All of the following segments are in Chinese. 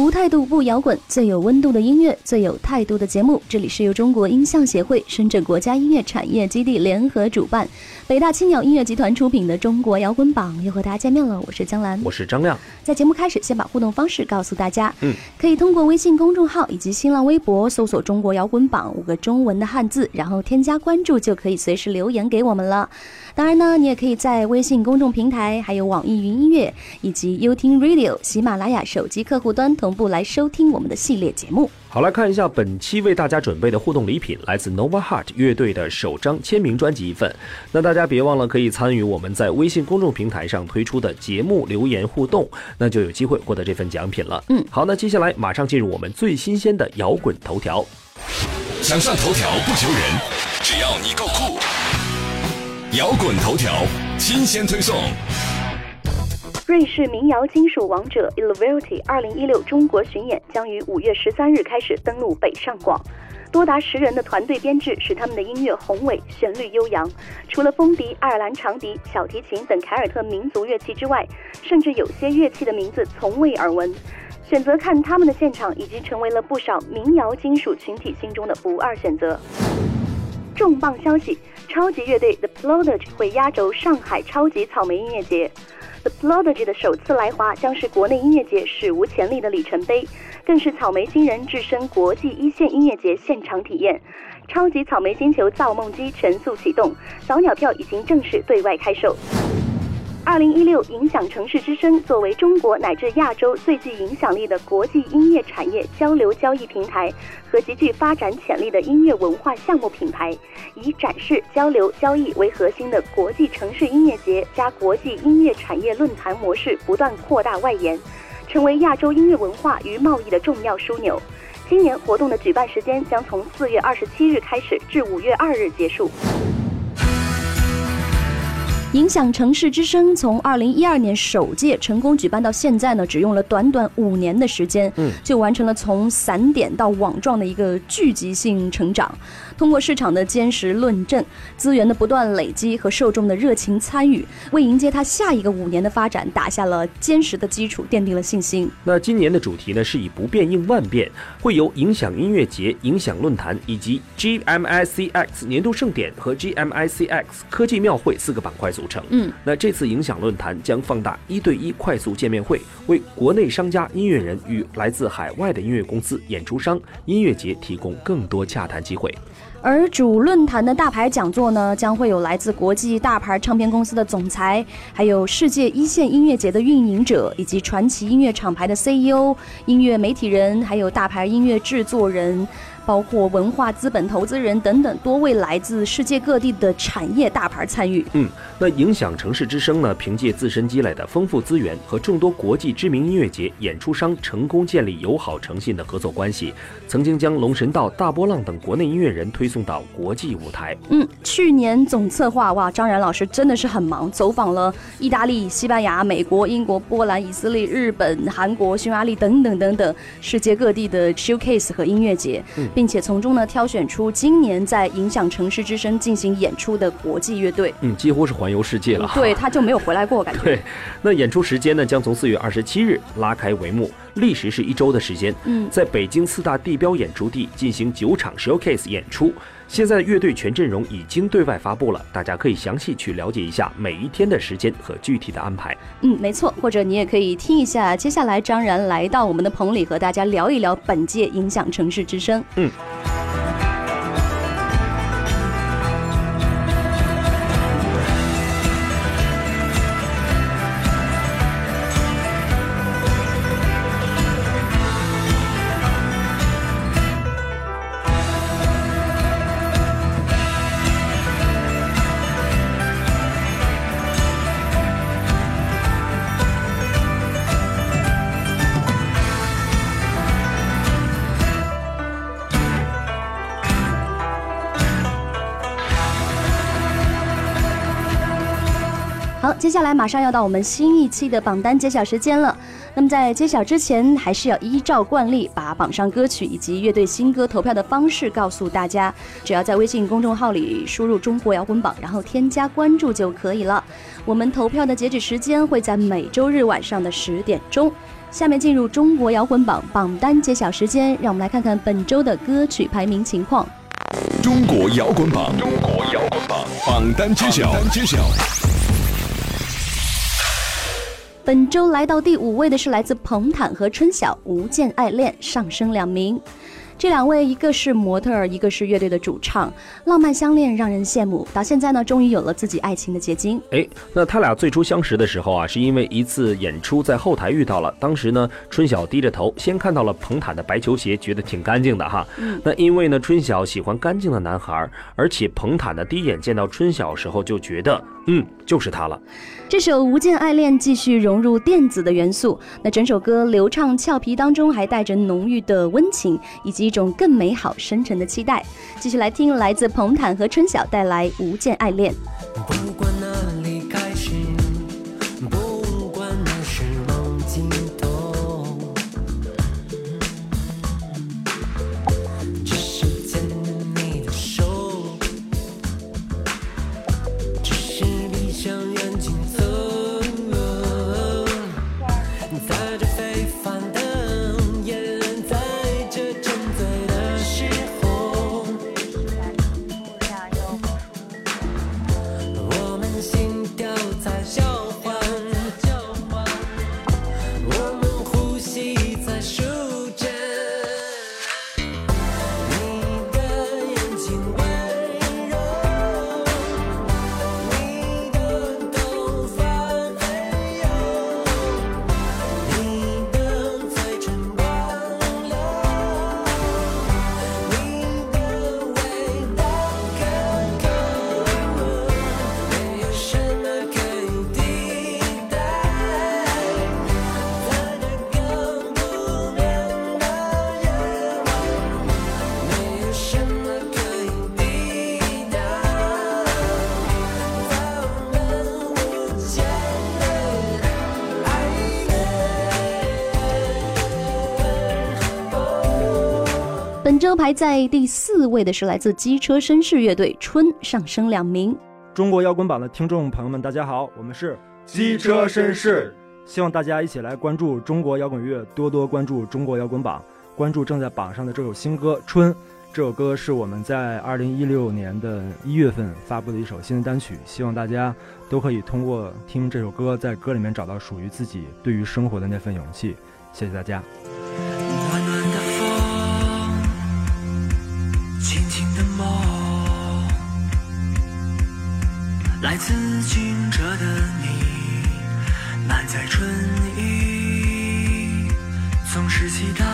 无态度不摇滚，最有温度的音乐，最有态度的节目。这里是由中国音像协会、深圳国家音乐产业基地联合主办，北大青鸟音乐集团出品的《中国摇滚榜》又和大家见面了。我是江兰，我是张亮。在节目开始，先把互动方式告诉大家。嗯，可以通过微信公众号以及新浪微博搜索“中国摇滚榜”五个中文的汉字，然后添加关注，就可以随时留言给我们了。当然呢，你也可以在微信公众平台、还有网易云音乐以及 y o u t u b e Radio、喜马拉雅手机客户端同步来收听我们的系列节目。好，来看一下本期为大家准备的互动礼品，来自 Nova Heart 乐队的首张签名专辑一份。那大家别忘了可以参与我们在微信公众平台上推出的节目留言互动，那就有机会获得这份奖品了。嗯，好，那接下来马上进入我们最新鲜的摇滚头条。想上头条不求人，只要你够酷。摇滚头条新鲜推送。瑞士民谣金属王者 Illuvilty 二零一六中国巡演将于五月十三日开始登陆北上广，多达十人的团队编制使他们的音乐宏伟、旋律悠扬。除了风笛、爱尔兰长笛、小提琴等凯尔特民族乐器之外，甚至有些乐器的名字从未耳闻。选择看他们的现场，已经成为了不少民谣金属群体心中的不二选择。重磅消息！超级乐队 The Prodigy 会压轴上海超级草莓音乐节。The Prodigy 的首次来华将是国内音乐节史无前例的里程碑，更是草莓新人置身国际一线音乐节现场体验。超级草莓星球造梦机全速启动，早鸟票已经正式对外开售。二零一六影响城市之声作为中国乃至亚洲最具影响力的国际音乐产业交流交易平台和极具发展潜力的音乐文化项目品牌，以展示、交流、交易为核心的国际城市音乐节加国际音乐产业论坛模式不断扩大外延，成为亚洲音乐文化与贸易的重要枢纽。今年活动的举办时间将从四月二十七日开始至五月二日结束。影响城市之声从二零一二年首届成功举办到现在呢，只用了短短五年的时间，嗯，就完成了从散点到网状的一个聚集性成长。通过市场的坚实论证、资源的不断累积和受众的热情参与，为迎接它下一个五年的发展打下了坚实的基础，奠定了信心。那今年的主题呢，是以不变应万变，会由影响音乐节、影响论坛以及 GMICX 年度盛典和 GMICX 科技庙会四个板块组成。嗯，那这次影响论坛将放大一对一快速见面会，为国内商家、音乐人与来自海外的音乐公司、演出商、音乐节提供更多洽谈机会。而主论坛的大牌讲座呢，将会有来自国际大牌唱片公司的总裁，还有世界一线音乐节的运营者，以及传奇音乐厂牌的 CEO、音乐媒体人，还有大牌音乐制作人。包括文化资本投资人等等多位来自世界各地的产业大牌参与。嗯，那影响城市之声呢？凭借自身积累的丰富资源和众多国际知名音乐节演出商，成功建立友好诚信的合作关系。曾经将龙神道、大波浪等国内音乐人推送到国际舞台。嗯，去年总策划哇，张然老师真的是很忙，走访了意大利、西班牙、美国、英国、波兰、以色列、日本、韩国、匈牙利等等等等世界各地的 showcase 和音乐节。嗯。并且从中呢挑选出今年在影响城市之声进行演出的国际乐队，嗯，几乎是环游世界了。对，他就没有回来过感觉。对，那演出时间呢将从四月二十七日拉开帷幕，历时是一周的时间。嗯，在北京四大地标演出地进行九场 showcase 演出。现在乐队全阵容已经对外发布了，大家可以详细去了解一下每一天的时间和具体的安排。嗯，没错，或者你也可以听一下接下来张然来到我们的棚里和大家聊一聊本届影响城市之声。嗯。好，接下来马上要到我们新一期的榜单揭晓时间了。那么在揭晓之前，还是要依照惯例把榜上歌曲以及乐队新歌投票的方式告诉大家。只要在微信公众号里输入“中国摇滚榜”，然后添加关注就可以了。我们投票的截止时间会在每周日晚上的十点钟。下面进入中国摇滚榜榜单揭晓时间，让我们来看看本周的歌曲排名情况。中国摇滚榜，中国摇滚榜榜单揭晓，榜单揭晓。本周来到第五位的是来自彭坦和春晓，《无间爱恋》上升两名。这两位，一个是模特儿，一个是乐队的主唱，浪漫相恋让人羡慕。到现在呢，终于有了自己爱情的结晶。哎，那他俩最初相识的时候啊，是因为一次演出在后台遇到了。当时呢，春晓低着头，先看到了彭坦的白球鞋，觉得挺干净的哈。那因为呢，春晓喜欢干净的男孩，而且彭坦呢第一眼见到春晓时候就觉得，嗯，就是他了。这首《无间爱恋》继续融入电子的元素，那整首歌流畅俏皮当中还带着浓郁的温情，以及一种更美好深沉的期待。继续来听来自彭坦和春晓带来《无间爱恋》。不管本周排在第四位的是来自机车绅士乐队《春》，上升两名。中国摇滚榜的听众朋友们，大家好，我们是机车绅士，希望大家一起来关注中国摇滚乐，多多关注中国摇滚榜，关注正在榜上的这首新歌《春》。这首歌是我们在二零一六年的一月份发布的一首新的单曲，希望大家都可以通过听这首歌，在歌里面找到属于自己对于生活的那份勇气。谢谢大家。来自清澈的你，满载春意，总是期待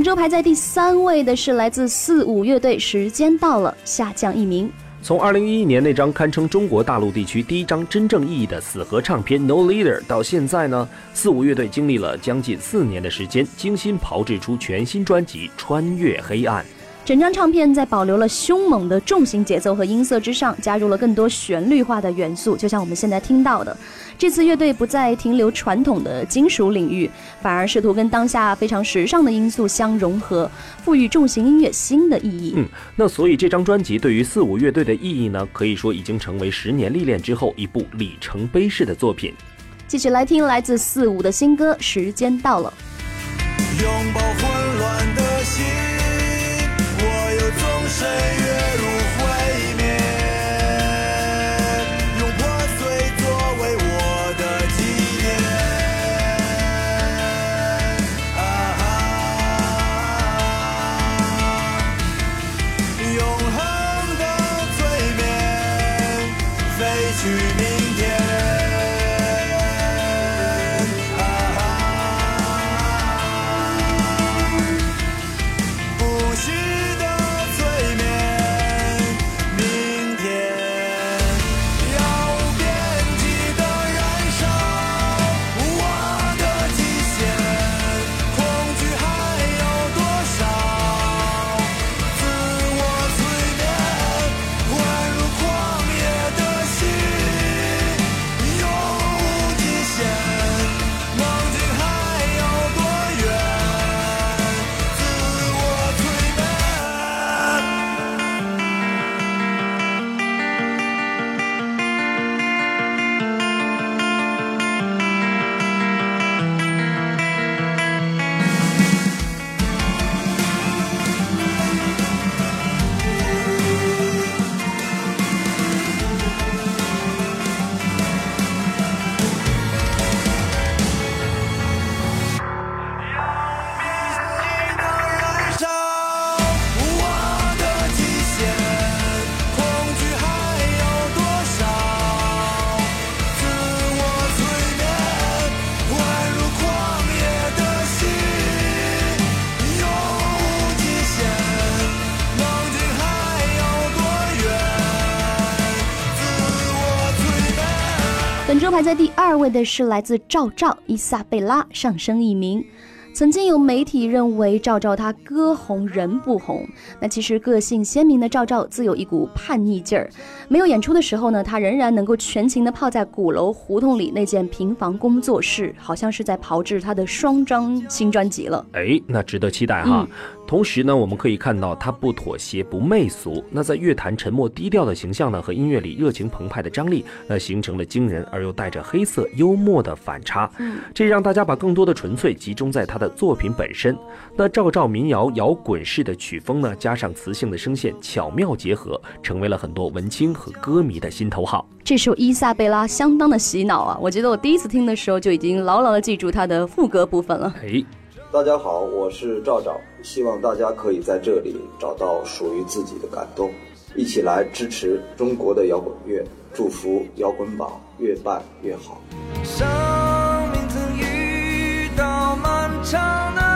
本周排在第三位的是来自四五乐队，《时间到了》，下降一名。从二零一一年那张堪称中国大陆地区第一张真正意义的死核唱片《No Leader》到现在呢，四五乐队经历了将近四年的时间，精心炮制出全新专辑《穿越黑暗》。整张唱片在保留了凶猛的重型节奏和音色之上，加入了更多旋律化的元素，就像我们现在听到的。这次乐队不再停留传统的金属领域，反而试图跟当下非常时尚的因素相融合，赋予重型音乐新的意义。嗯，那所以这张专辑对于四五乐队的意义呢，可以说已经成为十年历练之后一部里程碑式的作品。继续来听来自四五的新歌《时间到了》。拥抱 say 排在第二位的是来自赵照伊萨贝拉，上升一名。曾经有媒体认为赵照他歌红人不红，那其实个性鲜明的赵照自有一股叛逆劲儿。没有演出的时候呢，他仍然能够全情的泡在鼓楼胡同里那间平房工作室，好像是在炮制他的双张新专辑了。哎，那值得期待哈。同时呢，我们可以看到他不妥协、不媚俗。那在乐坛沉默低调的形象呢，和音乐里热情澎湃的张力，那形成了惊人而又带着黑色幽默的反差。嗯，这让大家把更多的纯粹集中在他的作品本身。那赵照民谣摇滚式的曲风呢，加上磁性的声线巧妙结合，成为了很多文青和歌迷的心头好。这首伊萨贝拉相当的洗脑啊！我觉得我第一次听的时候就已经牢牢的记住它的副歌部分了。哎。大家好，我是赵赵，希望大家可以在这里找到属于自己的感动，一起来支持中国的摇滚乐，祝福摇滚榜越办越好。生命曾遇到漫长的。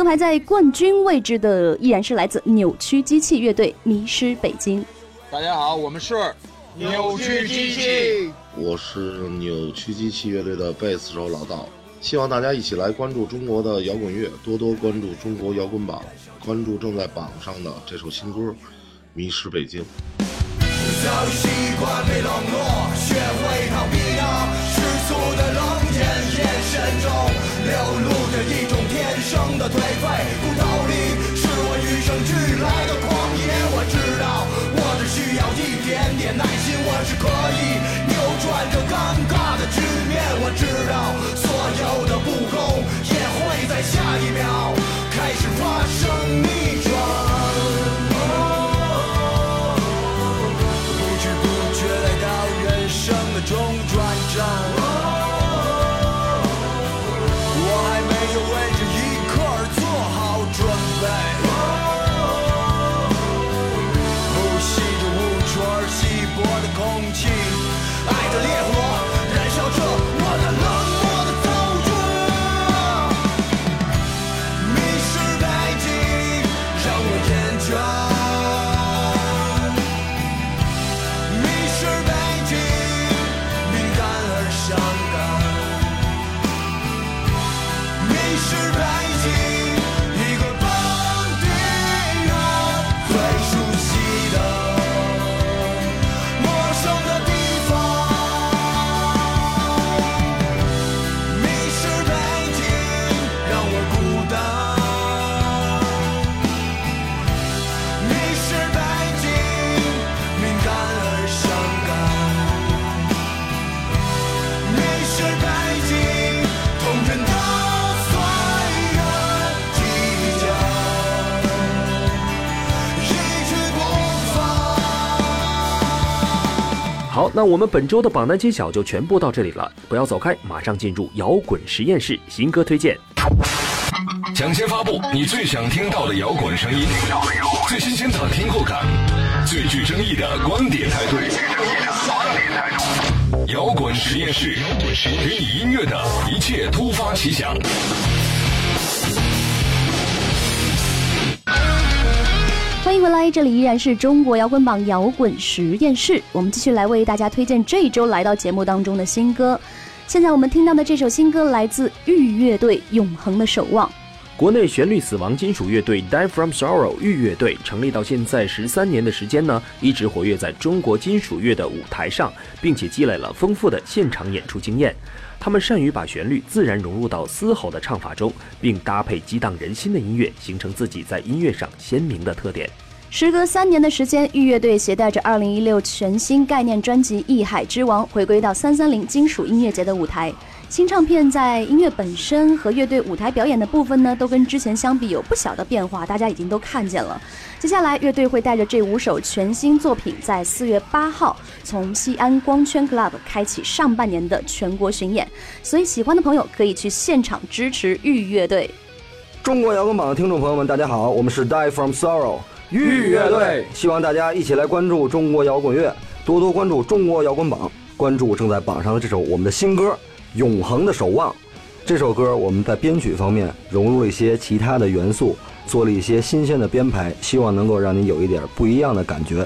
本周排在冠军位置的依然是来自扭曲机器乐队《迷失北京》。大家好，我们是扭曲机器，我是扭曲机器乐队的贝斯手老道。希望大家一起来关注中国的摇滚乐，多多关注中国摇滚榜，关注正在榜上的这首新歌《迷失北京》。早已习惯被冷落，学会逃避那世俗的冷眼，眼神中流露着一种天生的颓废。骨头里，是我与生俱来的狂野。我知道，我只需要一点点耐心，我是可以扭转这尴尬的局面。我知道，所有的不公也会在下一秒开始发生你那我们本周的榜单揭晓就全部到这里了，不要走开，马上进入摇滚实验室新歌推荐。抢先发布你最想听到的摇滚声音，最新鲜的听后感，最具争议的观点态度。摇滚实验室，给你音乐的一切突发奇想。回来，这里依然是中国摇滚榜摇滚实验室。我们继续来为大家推荐这一周来到节目当中的新歌。现在我们听到的这首新歌来自玉乐队《永恒的守望》。国内旋律死亡金属乐队 Die From Sorrow 玉乐队成立到现在十三年的时间呢，一直活跃在中国金属乐的舞台上，并且积累了丰富的现场演出经验。他们善于把旋律自然融入到嘶吼的唱法中，并搭配激荡人心的音乐，形成自己在音乐上鲜明的特点。时隔三年的时间，玉乐队携带着2016全新概念专辑《艺海之王》回归到330金属音乐节的舞台。新唱片在音乐本身和乐队舞台表演的部分呢，都跟之前相比有不小的变化，大家已经都看见了。接下来，乐队会带着这五首全新作品，在四月八号从西安光圈 Club 开启上半年的全国巡演，所以喜欢的朋友可以去现场支持玉乐队。中国摇滚榜的听众朋友们，大家好，我们是 Die From Sorrow 玉乐队，希望大家一起来关注中国摇滚乐，多多关注中国摇滚榜，关注正在榜上的这首我们的新歌《永恒的守望》。这首歌我们在编曲方面融入了一些其他的元素，做了一些新鲜的编排，希望能够让你有一点不一样的感觉。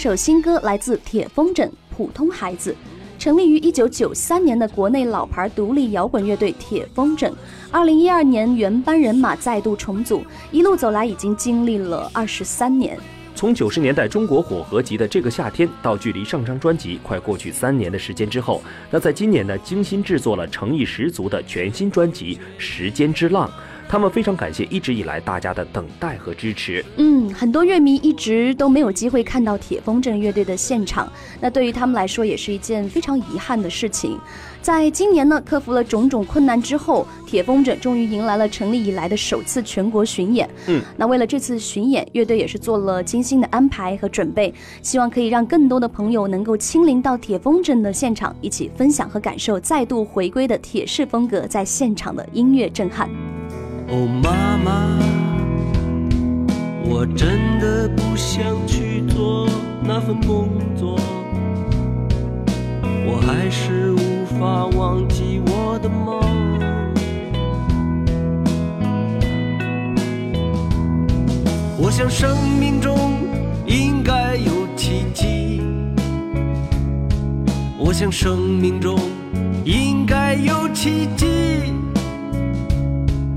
首新歌来自铁风筝《普通孩子》。成立于一九九三年的国内老牌独立摇滚乐队铁风筝，二零一二年原班人马再度重组，一路走来已经经历了二十三年。从九十年代中国火合集的这个夏天，到距离上张专辑快过去三年的时间之后，那在今年呢，精心制作了诚意十足的全新专辑《时间之浪》。他们非常感谢一直以来大家的等待和支持。嗯，很多乐迷一直都没有机会看到铁风筝乐队的现场，那对于他们来说也是一件非常遗憾的事情。在今年呢，克服了种种困难之后，铁风筝终于迎来了成立以来的首次全国巡演。嗯，那为了这次巡演，乐队也是做了精心的安排和准备，希望可以让更多的朋友能够亲临到铁风筝的现场，一起分享和感受再度回归的铁式风格在现场的音乐震撼。哦，妈妈，我真的不想去做那份工作，我还是无法忘记我的梦。我想生命中应该有奇迹，我想生命中应该有奇迹。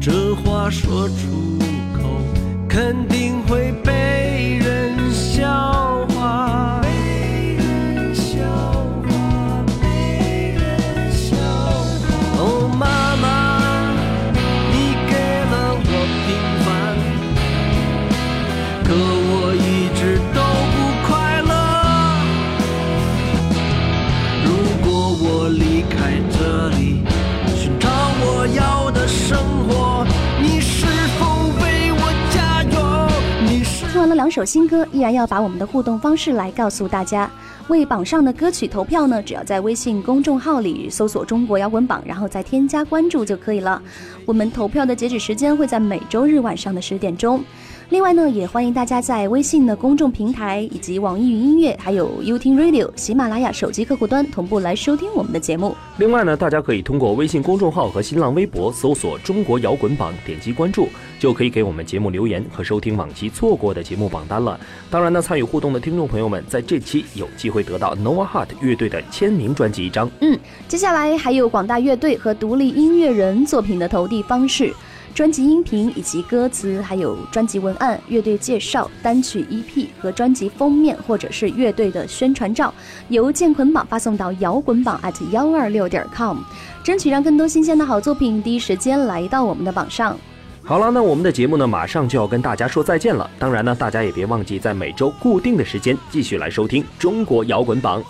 这话说出口，肯定会被首新歌，依然要把我们的互动方式来告诉大家。为榜上的歌曲投票呢，只要在微信公众号里搜索“中国摇滚榜”，然后再添加关注就可以了。我们投票的截止时间会在每周日晚上的十点钟。另外呢，也欢迎大家在微信的公众平台以及网易云音乐，还有 u t Radio、喜马拉雅手机客户端同步来收听我们的节目。另外呢，大家可以通过微信公众号和新浪微博搜索“中国摇滚榜”，点击关注，就可以给我们节目留言和收听往期错过的节目榜单了。当然呢，参与互动的听众朋友们，在这期有机会得到 Nova Heart 乐队的签名专辑一张。嗯，接下来还有广大乐队和独立音乐人作品的投递方式。专辑音频以及歌词，还有专辑文案、乐队介绍、单曲 EP 和专辑封面，或者是乐队的宣传照，邮件捆绑发送到摇滚榜 at 幺二六点 com，争取让更多新鲜的好作品第一时间来到我们的榜上。好了，那我们的节目呢，马上就要跟大家说再见了。当然呢，大家也别忘记在每周固定的时间继续来收听中国摇滚榜。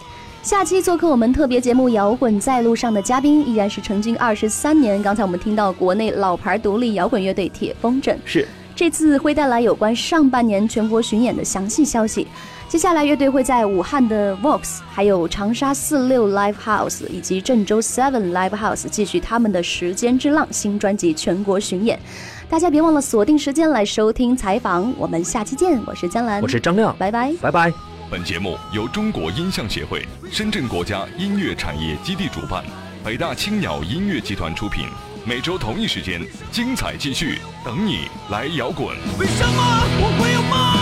下期做客我们特别节目《摇滚在路上》的嘉宾依然是成军二十三年。刚才我们听到国内老牌独立摇滚乐队铁风筝，是这次会带来有关上半年全国巡演的详细消息。接下来乐队会在武汉的 Vox、还有长沙四六 Live House 以及郑州 Seven Live House 继续他们的《时间之浪》新专辑全国巡演。大家别忘了锁定时间来收听采访。我们下期见，我是江兰，我是张亮，拜拜，拜拜。本节目由中国音像协会、深圳国家音乐产业基地主办，北大青鸟音乐集团出品。每周同一时间，精彩继续，等你来摇滚。为什么我会有梦？